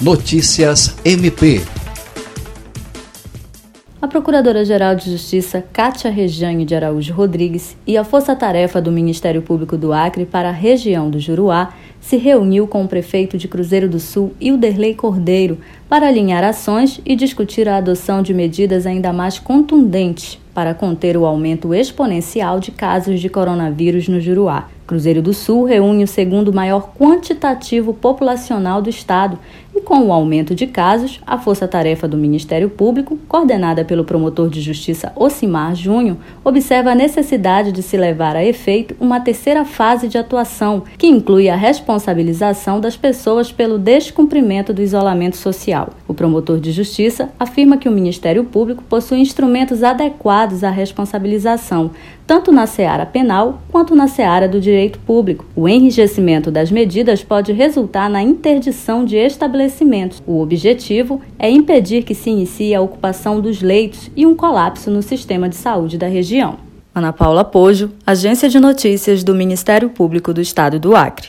Notícias MP. A Procuradora-Geral de Justiça, Cátia Rejane de Araújo Rodrigues, e a Força-Tarefa do Ministério Público do Acre para a região do Juruá se reuniu com o prefeito de Cruzeiro do Sul, Ilderley Cordeiro, para alinhar ações e discutir a adoção de medidas ainda mais contundentes para conter o aumento exponencial de casos de coronavírus no Juruá. Cruzeiro do Sul reúne o segundo maior quantitativo populacional do estado com o aumento de casos, a força-tarefa do Ministério Público, coordenada pelo promotor de justiça Ocimar Júnior, observa a necessidade de se levar a efeito uma terceira fase de atuação, que inclui a responsabilização das pessoas pelo descumprimento do isolamento social. O promotor de justiça afirma que o Ministério Público possui instrumentos adequados à responsabilização, tanto na seara penal quanto na seara do direito público. O enrijecimento das medidas pode resultar na interdição de estabelecimentos. O objetivo é impedir que se inicie a ocupação dos leitos e um colapso no sistema de saúde da região. Ana Paula Pojo, Agência de Notícias do Ministério Público do Estado do Acre.